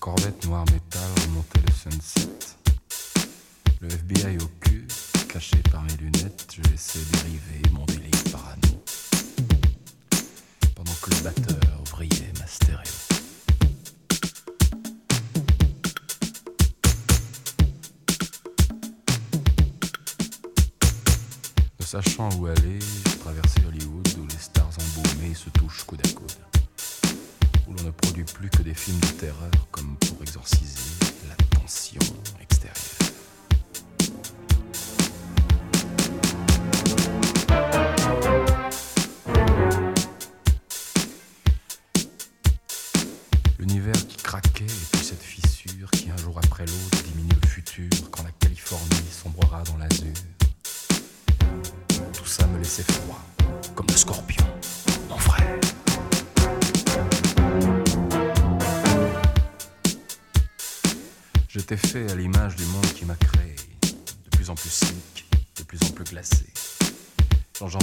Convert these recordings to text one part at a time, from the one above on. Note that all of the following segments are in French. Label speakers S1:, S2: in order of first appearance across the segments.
S1: corvette noir métal remontait le sunset. Le FBI au cul, caché par mes lunettes, je laissais dériver mon délire parano. Pendant que le batteur ouvrier ma stéréo. Ne sachant où aller, je traversais Hollywood où les stars embaumées se touchent coude à coude. Où l'on ne produit plus que des films de terreur comme pour exorciser la tension extérieure.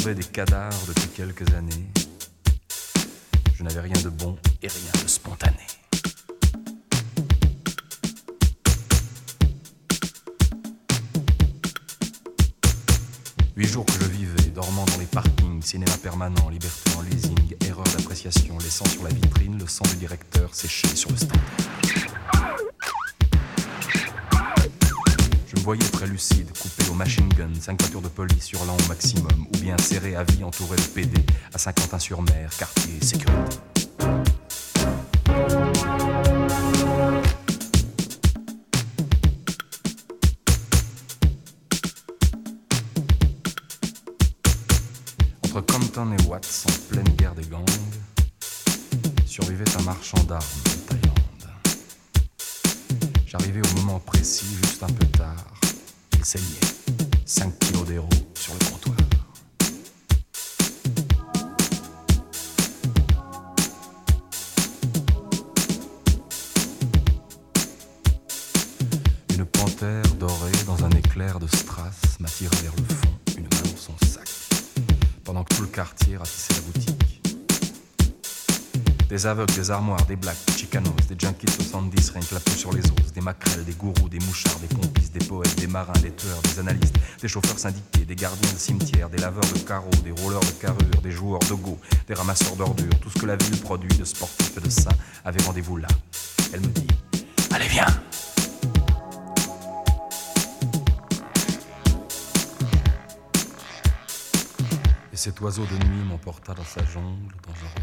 S1: Des cadavres depuis quelques années. Je n'avais rien de bon et rien de spontané. Huit jours que je vivais, dormant dans les parkings, cinéma permanent, liberté en leasing, erreur d'appréciation, laissant sur la vitrine le sang du directeur séché sur le stand. Je me voyais très lucide, machine gun, cinq voitures de police hurlant au maximum, ou bien serré à vie entouré de PD, à Saint-Quentin-sur-Mer, quartier sécurité. Entre Compton et Watts, en pleine guerre des gangs, survivait un marchand d'armes de Thaïlande. J'arrivais au moment précis, juste un peu tard. Il saignait. 5 kilos d'héros sur le comptoir. Une panthère dorée dans un éclair de strass m'attira vers le fond, une main dans son sac, pendant que tout le quartier boutique. Des aveugles, des armoires, des blacks, des chicanos, des junkies 70, rien que la peau sur les os, des maquerelles, des gourous, des mouchards, des complices, des poètes, des marins, des tueurs, des analystes, des chauffeurs syndiqués, des gardiens de cimetières, des laveurs de carreaux, des rouleurs de carrure, des joueurs de go, des ramasseurs d'ordures, tout ce que la ville produit de sportifs et de saints avait rendez-vous là. Elle me dit Allez, viens Et cet oiseau de nuit m'emporta dans sa jungle dangereuse, secrète,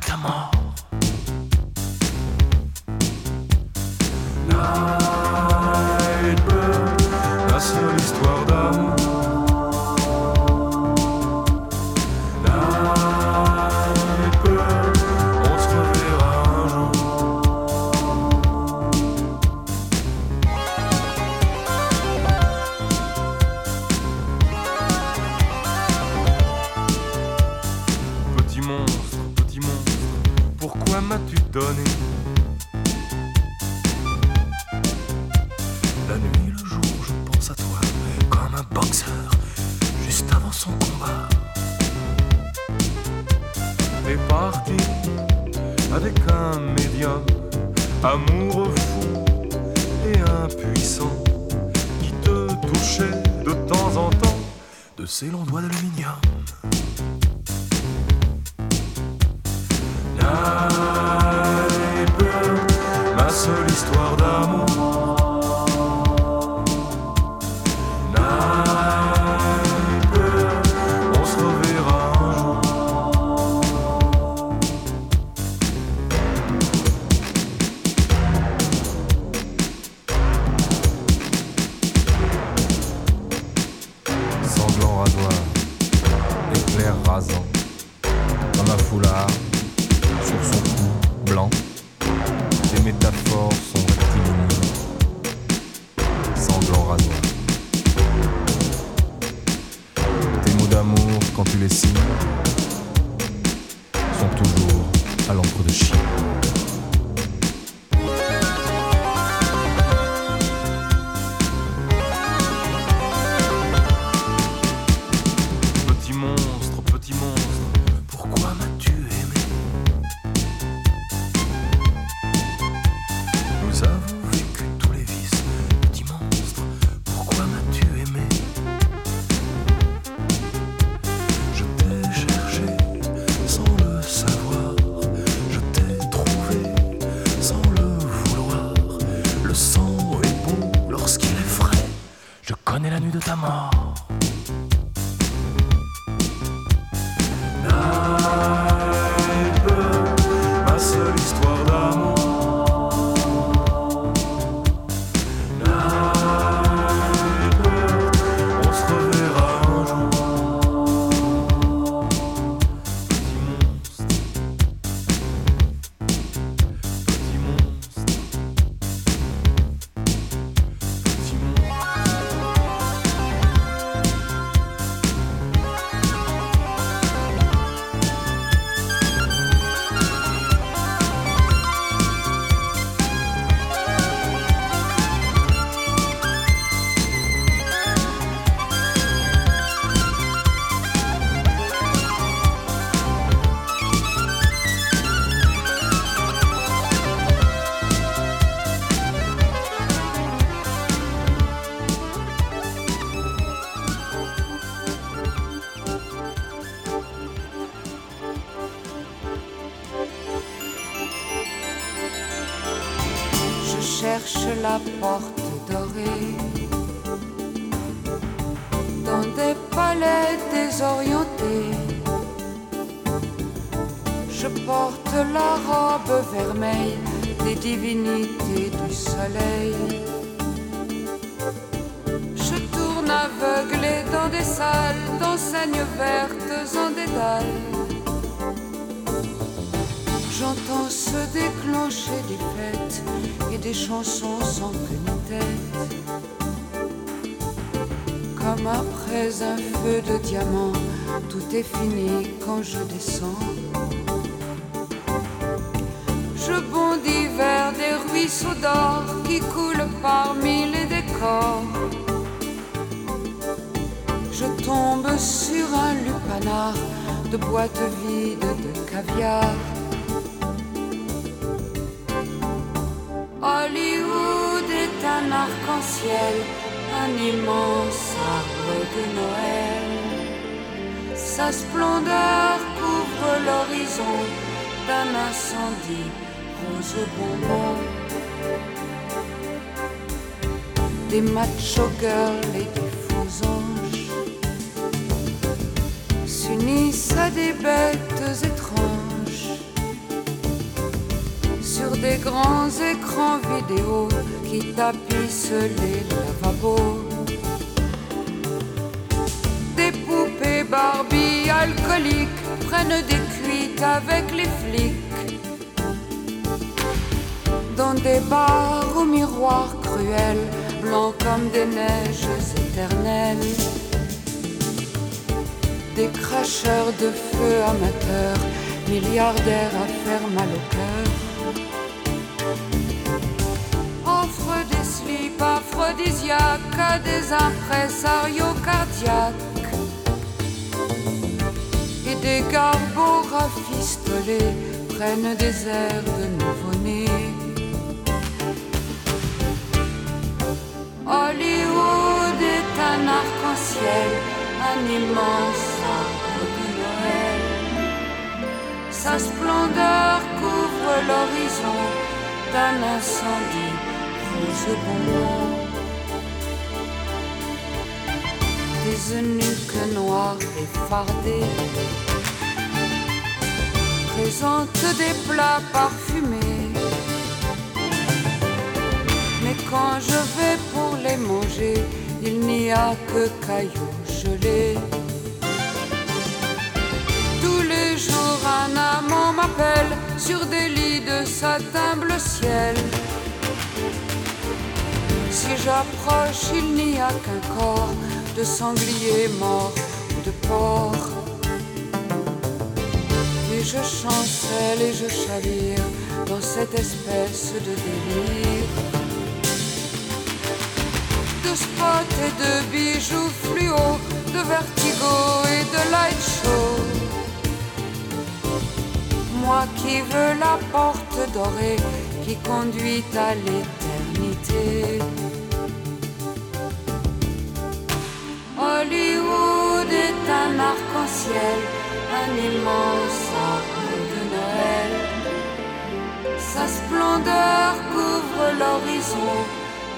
S1: connais la à l'encre de chien.
S2: Cherche la porte dorée dans des palais désorientés. Je porte la robe vermeille des divinités du soleil. Je tourne aveuglé dans des salles d'enseignes vertes en dédale. J'entends se déclencher des fêtes et des chansons sans queue ni tête. Comme après un feu de diamant, tout est fini quand je descends. Je bondis vers des ruisseaux d'or qui coulent parmi les décors. Je tombe sur un lupanar de boîtes vides de caviar. Un arc-en-ciel, un immense arbre de Noël. Sa splendeur couvre l'horizon d'un incendie rose bonbon. Des macho girls et des faux anges s'unissent à des bêtes étranges sur des grands écrans vidéo qui tapissent les lavabos. Des poupées Barbie alcooliques prennent des cuites avec les flics. Dans des bars aux miroirs cruels, blancs comme des neiges éternelles. Des cracheurs de feu amateurs, milliardaires à faire mal au cœur. Aphrodisiaques à des impresarios cardiaques et des garbots rafistolés prennent des airs de nouveau-né. Hollywood est un arc-en-ciel, un immense arbre de Noël. Sa splendeur couvre l'horizon d'un incendie rose bonbon. Des eunuques noirs effardés présentent des plats parfumés. Mais quand je vais pour les manger, il n'y a que cailloux gelés. Tous les jour, un amant m'appelle sur des lits de satin bleu ciel. Si j'approche, il n'y a qu'un corps de sanglier mort ou de porc. Et je chancelle et je chavire dans cette espèce de délire. De spots et de bijoux fluo, de vertigo et de light show. Moi qui veux la porte dorée qui conduit à l'éternité. Hollywood est un arc-en-ciel, un immense arbre de Noël. Sa splendeur couvre l'horizon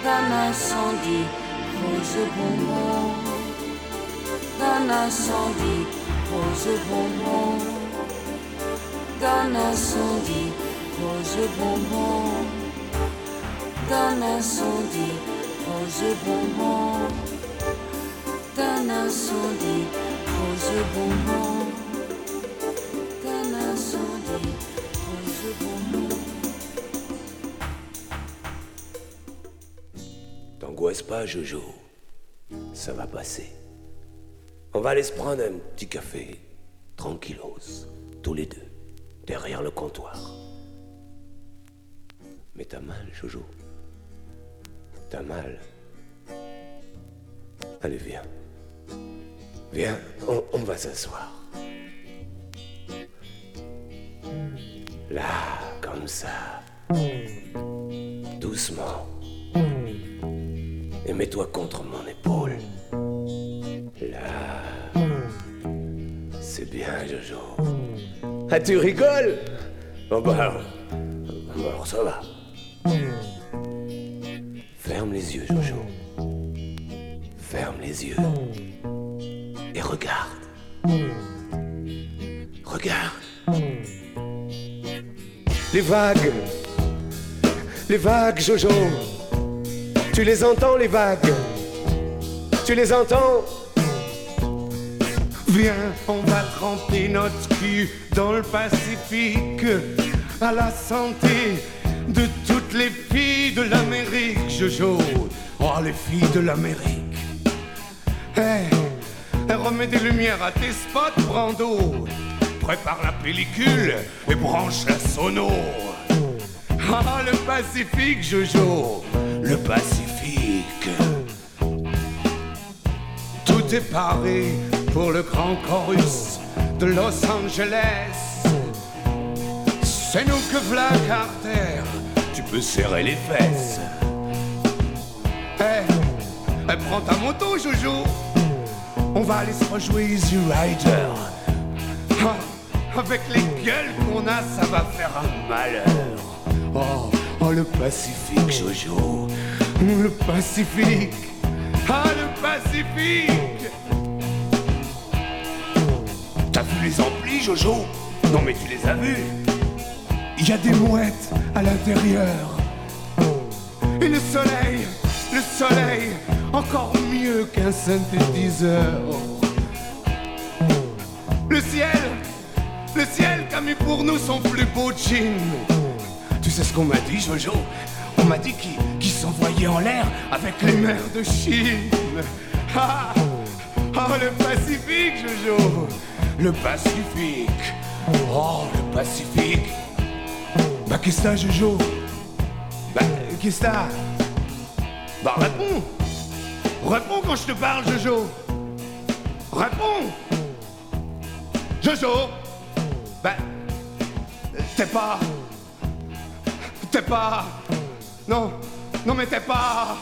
S2: d'un incendie rose bonbon, d'un incendie rose bonbon, d'un incendie rose bonbon, d'un incendie rose bonbon d'un incendie rose bonbon.
S3: T'angoisse pas, Jojo. Ça va passer. On va aller se prendre un petit café, tranquillos, tous les deux, derrière le comptoir. Mais t'as mal, Jojo. T'as mal. Allez, viens. Viens, on, va s'asseoir. Là, comme ça. Doucement. Et mets-toi contre mon épaule. Là. C'est bien, Jojo. Ah, tu rigoles? Bon, bah, alors ça va. Ferme les yeux, Jojo. Ferme les yeux et regarde. Regarde. Les vagues. Les vagues, Jojo. Tu les entends, les vagues? Tu les entends?
S4: Viens, on va tremper notre cul dans le Pacifique à la santé de toutes les filles de l'Amérique, Jojo. Oh, les filles de l'Amérique. Hey, remets des lumières à tes spots, Brando. Prépare la pellicule et branche la sono. Ah, le Pacifique, Jojo, le Pacifique. Tout est paré pour le grand chorus de Los Angeles. C'est nous que v'là Carter, tu peux serrer les fesses. Hey, prends ta moto, Jojo. On va aller se rejouer Easy Rider. Avec les gueules qu'on a, ça va faire un malheur. Oh, oh le Pacifique, Jojo. Le Pacifique. Ah, le Pacifique. T'as vu les amplis, Jojo? Non, mais tu les as vus. Il y a des mouettes à l'intérieur. Et le soleil, le soleil, encore mieux qu'un synthétiseur. Le ciel, le ciel qu'a mis pour nous son plus beau jean. Tu sais ce qu'on m'a dit, Jojo? On m'a dit qu'il s'envoyait en l'air avec les mers de Chine. Ah, oh, le Pacifique, Jojo. Le Pacifique. Oh, le Pacifique. Bah, qu'est-ce que t'as, Jojo? Bah, qu'est-ce que t'as? Bah, réponds Réponds quand je te parle, Jojo. Réponds. Jojo. Ben, t'es pas. T'es pas. Non, non mais t'es pas.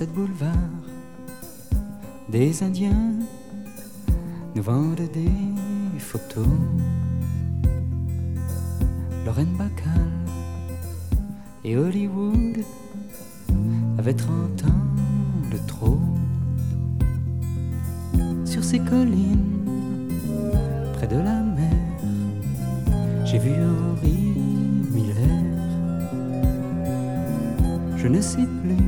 S5: Cette boulevard des Indiens nous vendent des photos. Lorraine Bacal et Hollywood avaient 30 ans de trop. Sur ces collines, près de la mer, j'ai vu Henri Miller. Je ne sais plus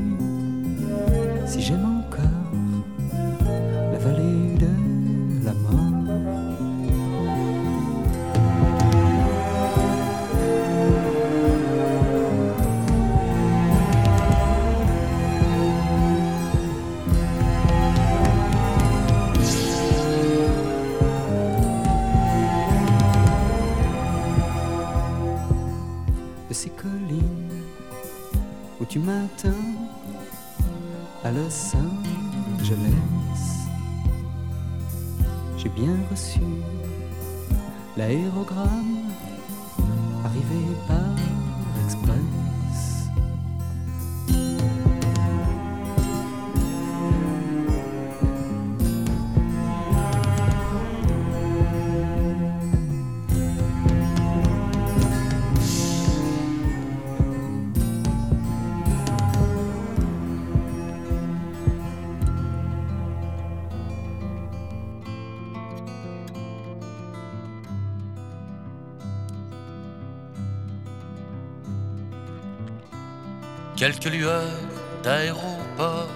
S6: quelques lueurs d'aéroport,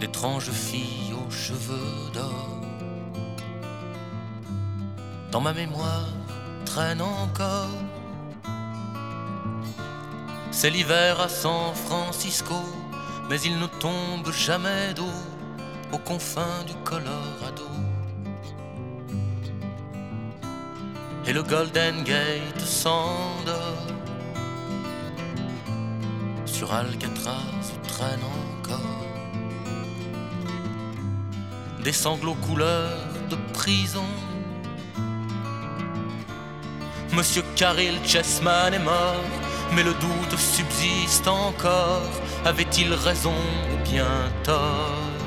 S6: d'étranges filles aux cheveux d'or. Dans ma mémoire traîne encore. C'est l'hiver à San Francisco, mais il ne tombe jamais d'eau aux confins du Colorado. Et le Golden Gate s'endort sur Alcatraz traîne encore des sanglots couleur de prison. Monsieur Caril Chessman est mort, mais le doute subsiste encore. Avait-il raison ou bien tort?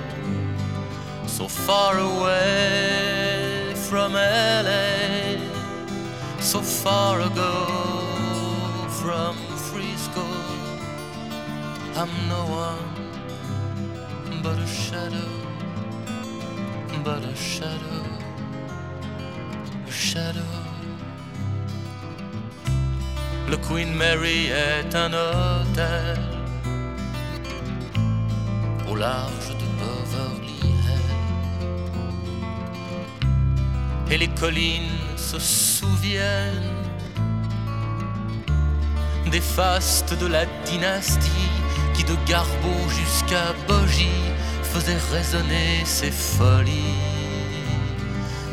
S6: So far away from LA, so far ago I'm no one but a shadow, but a shadow, a shadow. Le Queen Mary est un hôtel au large de Beverly Hills. Et les collines se souviennent des fastes de la dynastie de Garbo jusqu'à Bogie faisait résonner ses folies.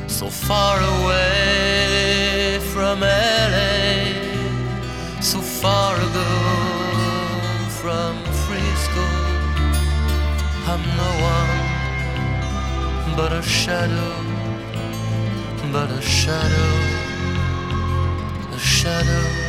S6: So far away from LA, so far ago from Frisco, I'm no one but a shadow, but a shadow, a shadow.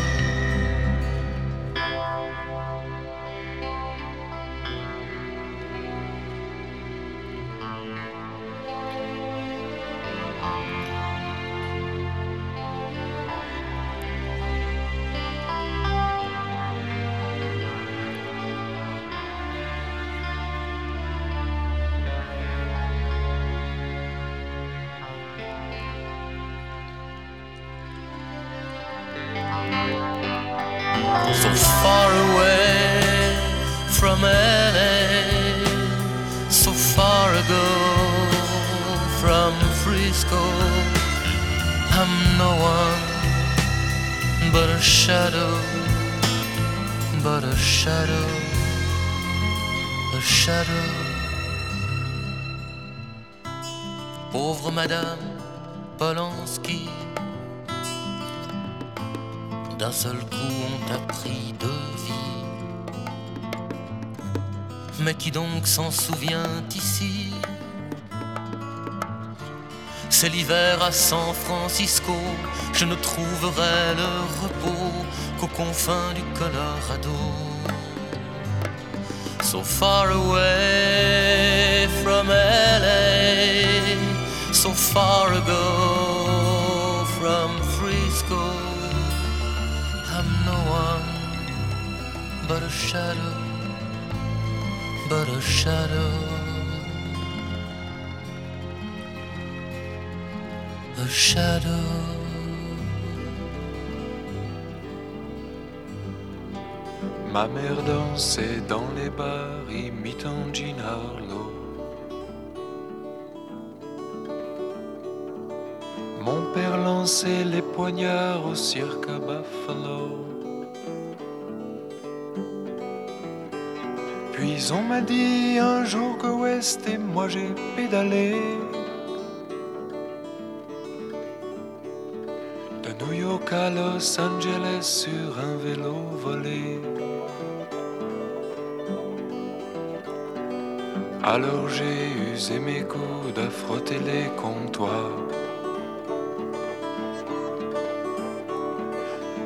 S6: San Francisco, je ne trouverai le repos qu'aux confins du Colorado. so far away from LA, so far ago from Frisco. I'm no one but a shadow, but a shadow.
S7: Ma mère dansait dans les bars imitant Jean Harlow. Mon père lançait les poignards au cirque Buffalo. Puis on m'a dit un jour que West et moi j'ai pédalé. Los Angeles sur un vélo volé. Alors j'ai usé mes coudes à frotter les comptoirs.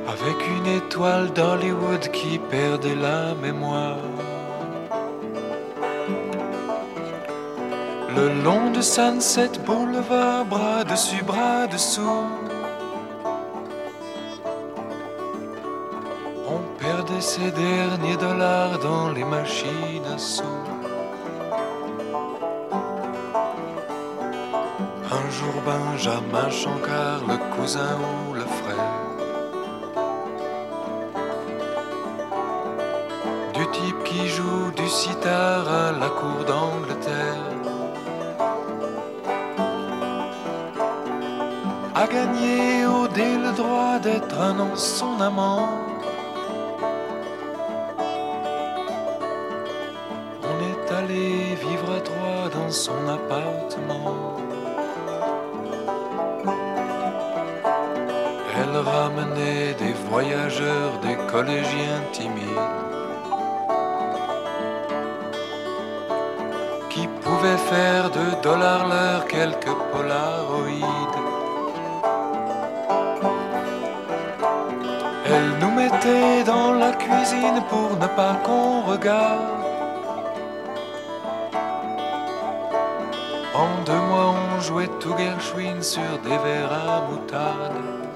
S7: Avec une étoile d'Hollywood qui perdait la mémoire. Le long de Sunset Boulevard, bras dessus, bras dessous. Ses derniers dollars dans les machines à sous. Un jour Benjamin Chancard, le cousin ou le frère Du type qui joue du sitar à la cour d'Angleterre A gagné au dé le droit d'être un an son amant voyageurs, des collégiens timides qui pouvaient faire de dollars l'heure quelques polaroïdes. Elle nous mettait dans la cuisine pour ne pas qu'on regarde. En deux mois, on jouait tout Gershwin sur des verres à moutarde.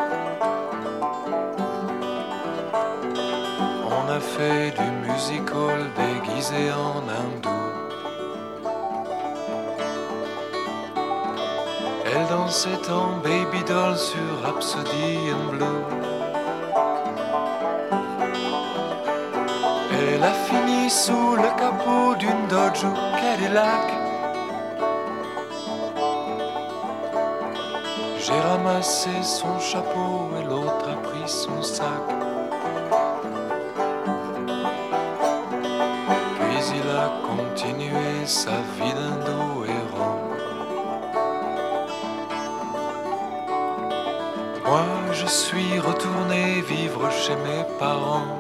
S7: Fait du musical déguisé en hindou. Elle dansait en baby doll sur Rhapsody in Blue. Elle a fini sous le capot d'une Dodge ou Cadillac. J'ai ramassé son chapeau et l'autre a pris son sac. Continué sa vie d'un dos errant. Moi, je suis retourné vivre chez mes parents.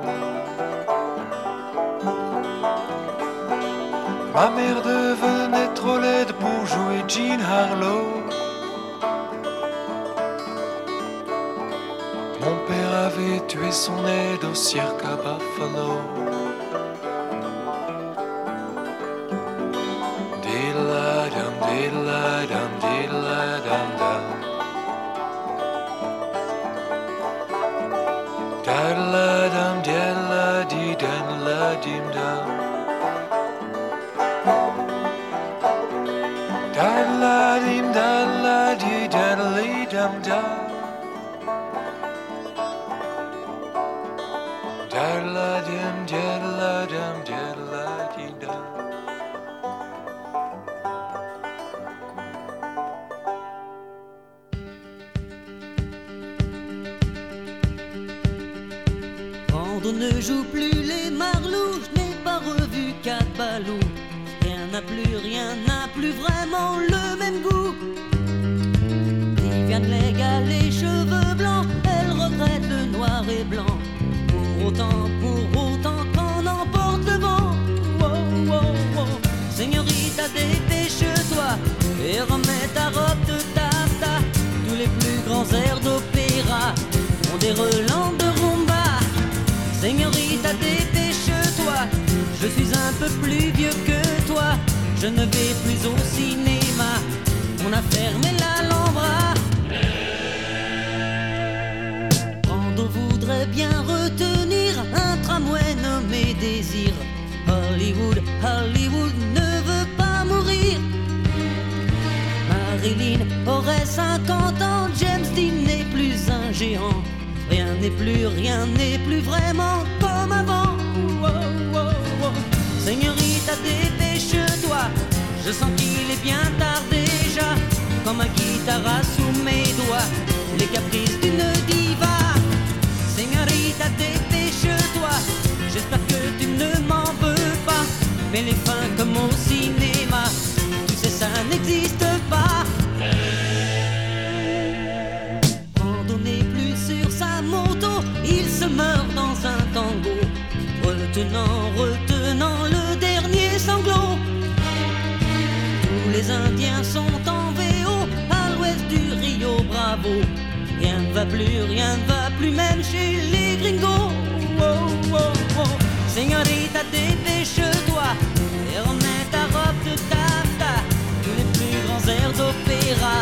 S7: Ma mère devenait trop laide pour jouer Jean Harlow. Mon père avait tué son aide au cirque à Buffalo. diddle dum diddle
S8: dum diddle dum dum. Plus vieux que toi, je ne vais plus au cinéma. On a fermé l'Alhambra. Brando voudrait bien retenir un tramway nommé Désir. Hollywood, Hollywood ne veut pas mourir. Marilyn aurait 50 ans, James Dean n'est plus un géant. Rien n'est plus, rien n'est plus vraiment comme avant. Je sens qu'il est bien tard déjà. Comme un guitare sous mes doigts. Les caprices d'une diva. Señorita, dépêche-toi. J'espère que tu ne m'en veux pas. Mais les fins comme au les Indiens sont en VO à l'ouest du Rio Bravo. Rien ne va plus, rien ne va plus, même chez les gringos. Oh, oh, oh. Señorita, dépêche-toi et remets ta robe de taffetas. Tous les plus grands airs d'opéra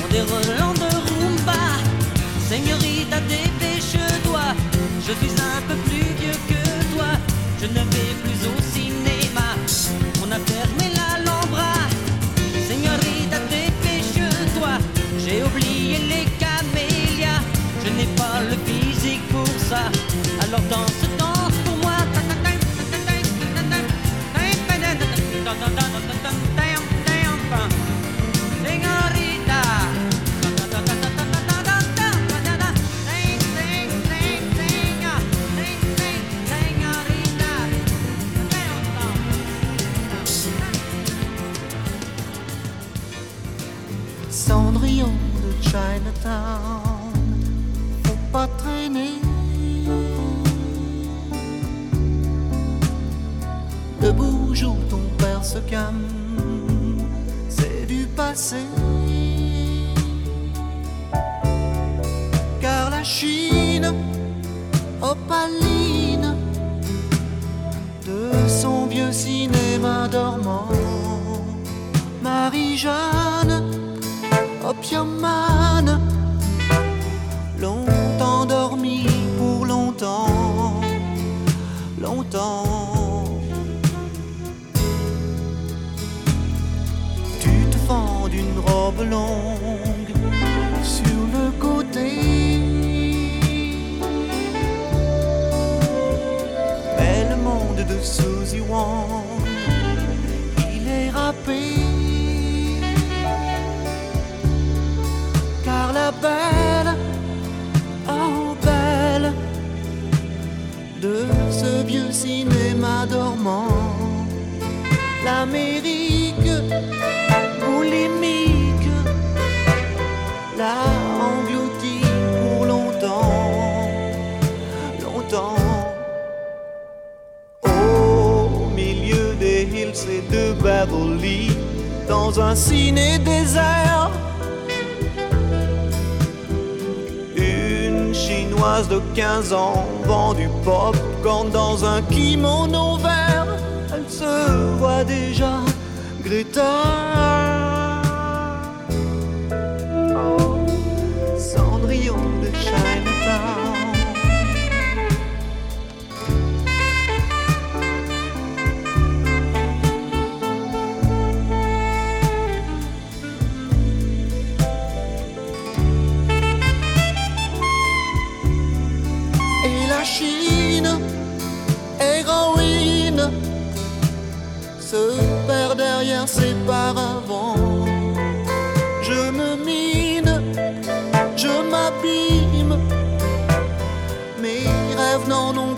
S8: ont des relents de rumba. Señorita, dépêche-toi, je suis un peu plus vieux que toi. Je ne
S9: Car la Chine, opaline, de son vieux cinéma dormant, Marie-Jeanne opiumane, longue sur le côté. Mais le monde de Suzy Wong, il est râpé. car la belle, oh belle, de ce vieux cinéma dormant, l'Amérique boulimique l'a englouti pour longtemps, longtemps. Au milieu des hills et de Beverly, dans un ciné désert. Une chinoise de 15 ans vend du popcorn dans un kimono vert. Elle se voit déjà Greta. Se perd derrière ses paravents. Mes rêves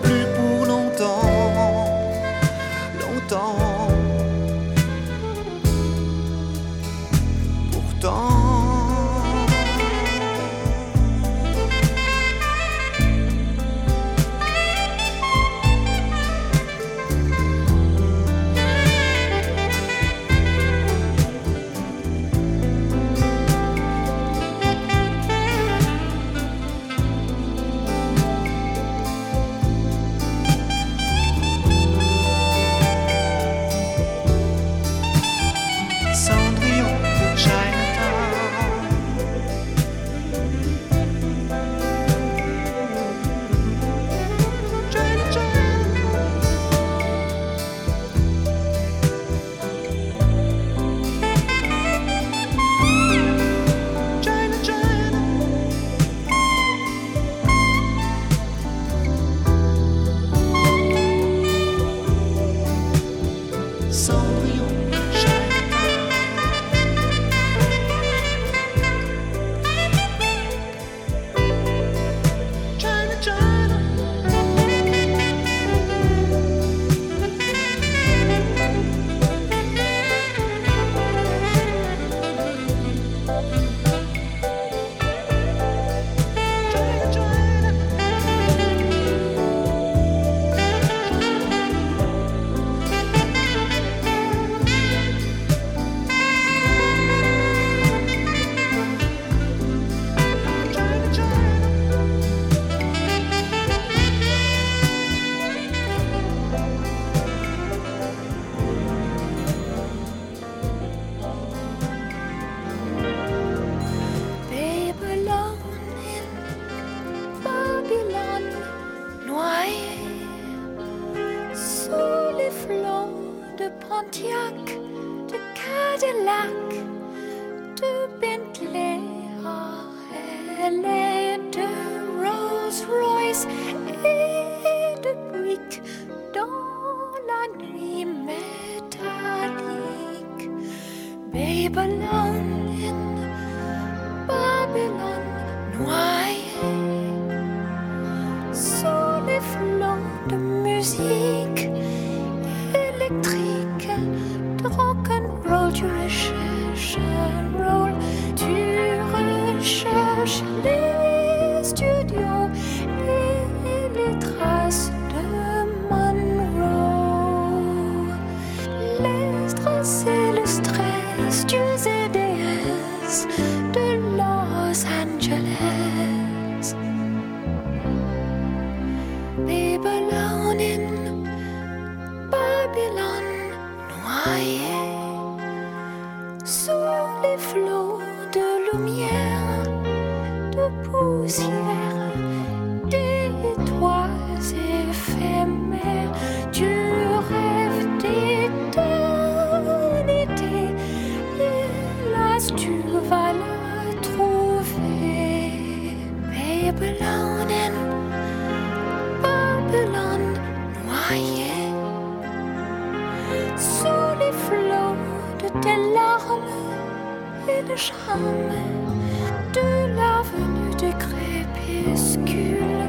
S10: Babylone noyée sous les flots de tes larmes et
S11: des chrammes de l'avenue de crépuscule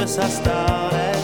S11: que ça s'arrête.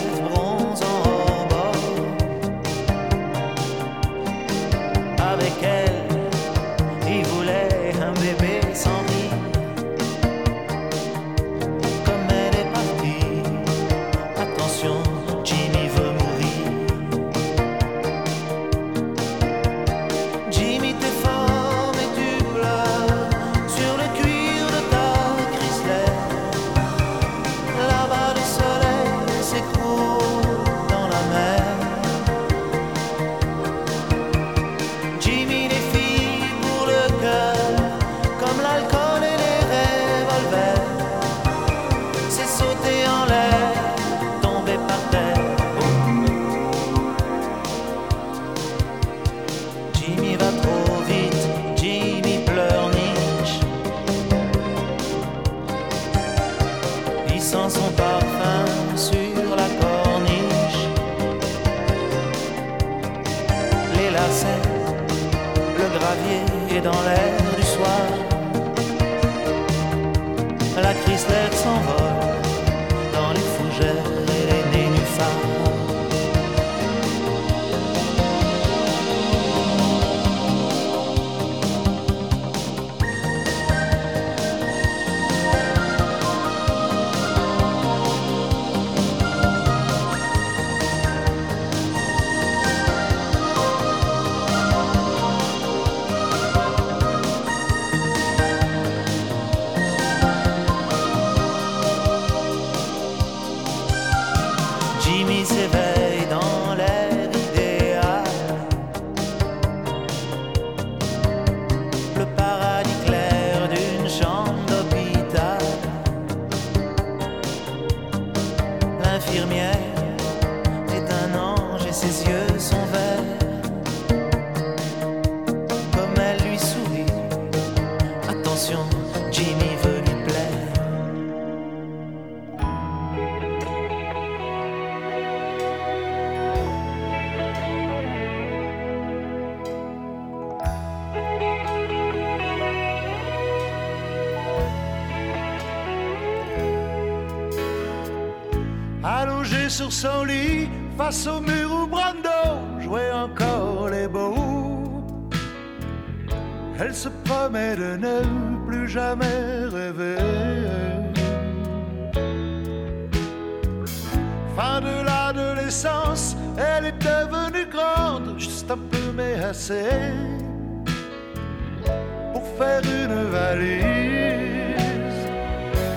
S11: pour faire une valise.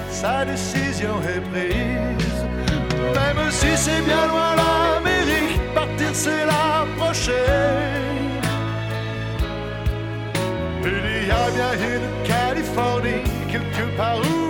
S11: Sa décision est prise, même si c'est bien loin l'Amérique, partir c'est l'approcher. Il y a bien une Californie quelque part où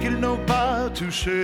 S12: qu'ils n'ont pas touché.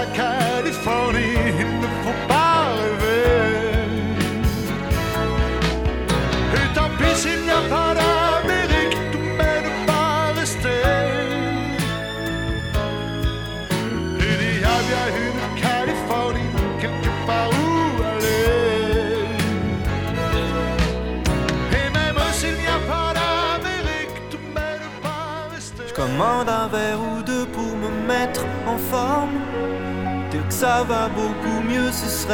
S12: Pas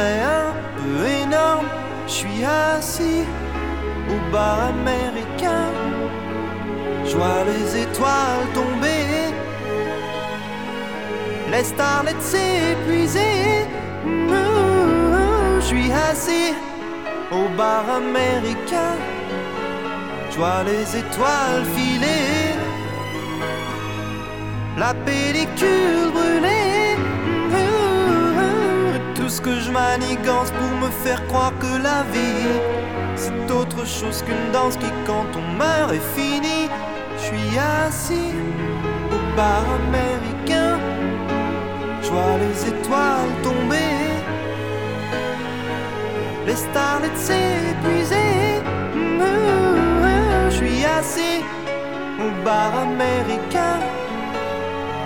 S9: un peu énorme. Je suis assis au bar américain. Je vois les étoiles tomber. Les starlets s'épuiser. Je suis assis au bar américain. Je vois les étoiles filer la pellicule brûlée. Ce que je manigance pour me faire croire que la vie c'est autre chose qu'une danse qui, quand on meurt, est finie. Je suis assis au bar américain. Je vois les étoiles tomber, les starlets s'épuiser. Je suis assis au bar américain.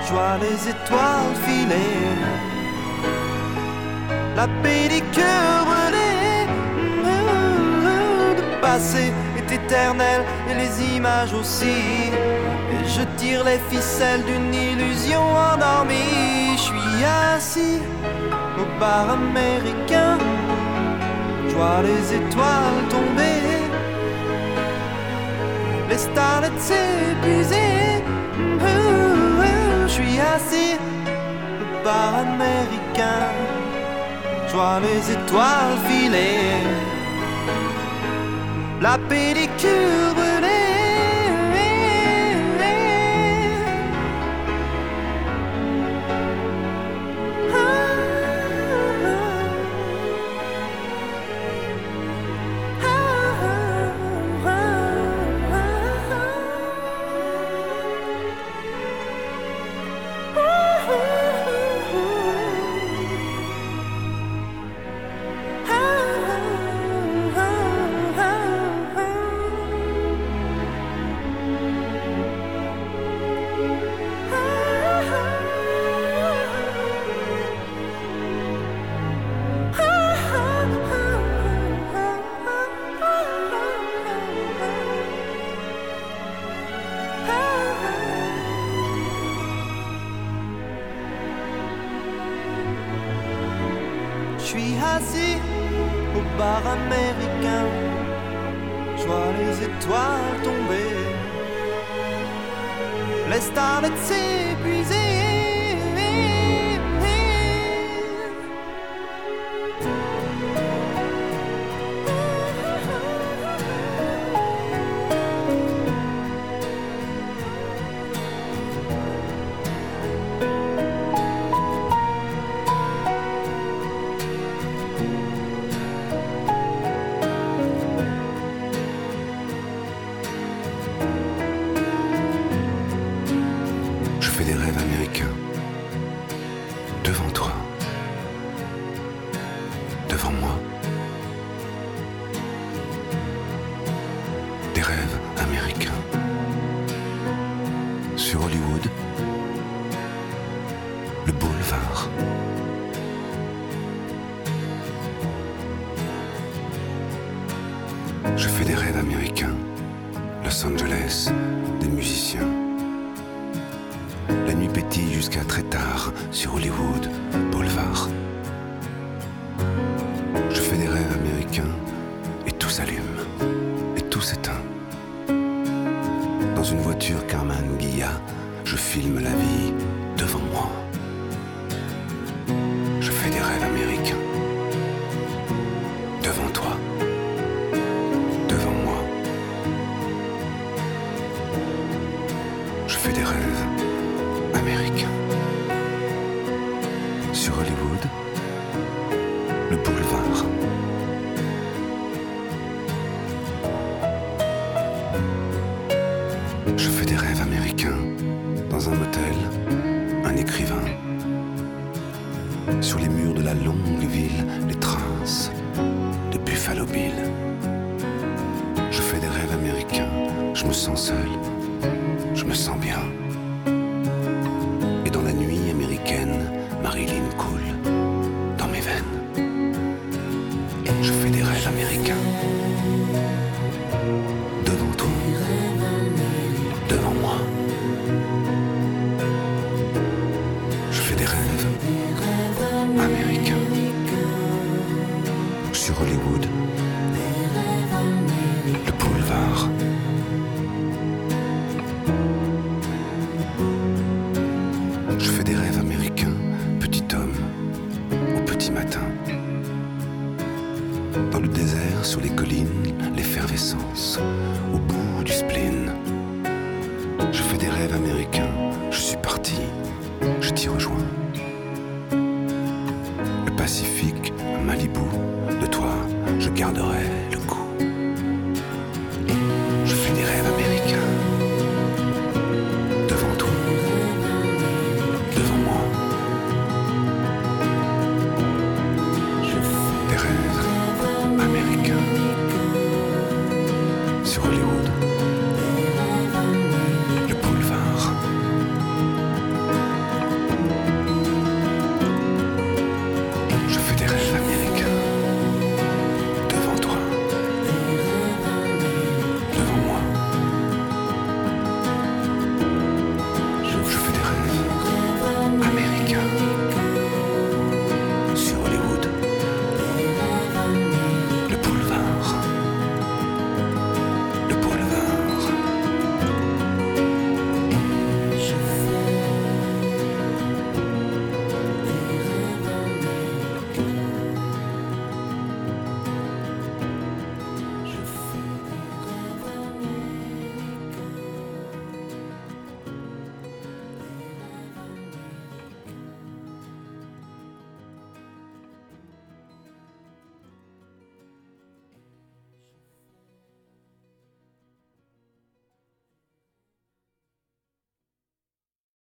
S9: Je vois les étoiles filer, la pellicule brûlée. Le passé est éternel et les images aussi. Et je tire les ficelles d'une illusion endormie. Je suis assis au bar américain. Je vois les étoiles tomber, les starlets s'épuiser. Je suis assis au bar américain. Je vois les étoiles filer, la pellicule
S13: devant moi. Des rêves américains. Sur Hollywood, le boulevard. Je fais des rêves américains. Los Angeles, des musiciens. La nuit pétille jusqu'à très tard sur Hollywood,